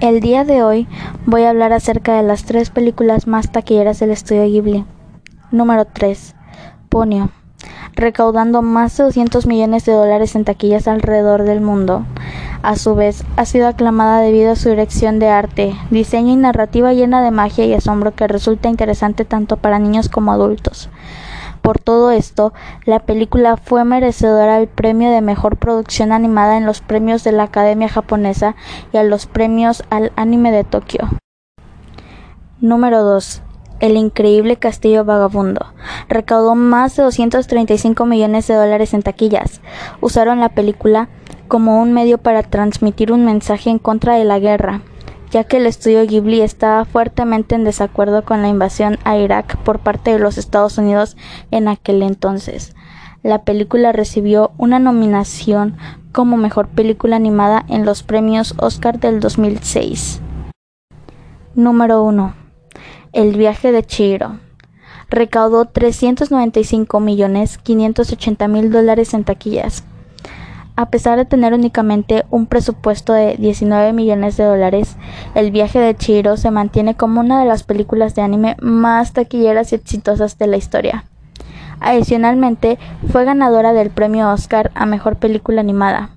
El día de hoy voy a hablar acerca de las tres películas más taquilleras del estudio Ghibli. Número 3. Ponyo. Recaudando más de 200 millones de dólares en taquillas alrededor del mundo. A su vez, ha sido aclamada debido a su dirección de arte, diseño y narrativa llena de magia y asombro que resulta interesante tanto para niños como adultos. Por todo esto, la película fue merecedora del premio de mejor producción animada en los premios de la Academia Japonesa y a los premios al anime de Tokio. Número 2. El increíble Castillo Vagabundo. Recaudó más de 235 millones de dólares en taquillas. Usaron la película como un medio para transmitir un mensaje en contra de la guerra, ya que el estudio Ghibli estaba fuertemente en desacuerdo con la invasión a Irak por parte de los Estados Unidos en aquel entonces. La película recibió una nominación como mejor película animada en los premios Oscar del 2006. Número 1. El viaje de Chihiro. Recaudó 395 millones 580 mil dólares en taquillas, a pesar de tener únicamente un presupuesto de 19 millones de dólares, El viaje de Chihiro se mantiene como una de las películas de anime más taquilleras y exitosas de la historia. Adicionalmente, fue ganadora del premio Oscar a Mejor Película Animada,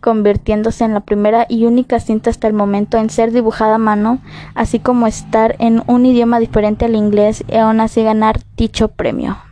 convirtiéndose en la primera y única cinta hasta el momento en ser dibujada a mano, así como estar en un idioma diferente al inglés y aún así ganar dicho premio.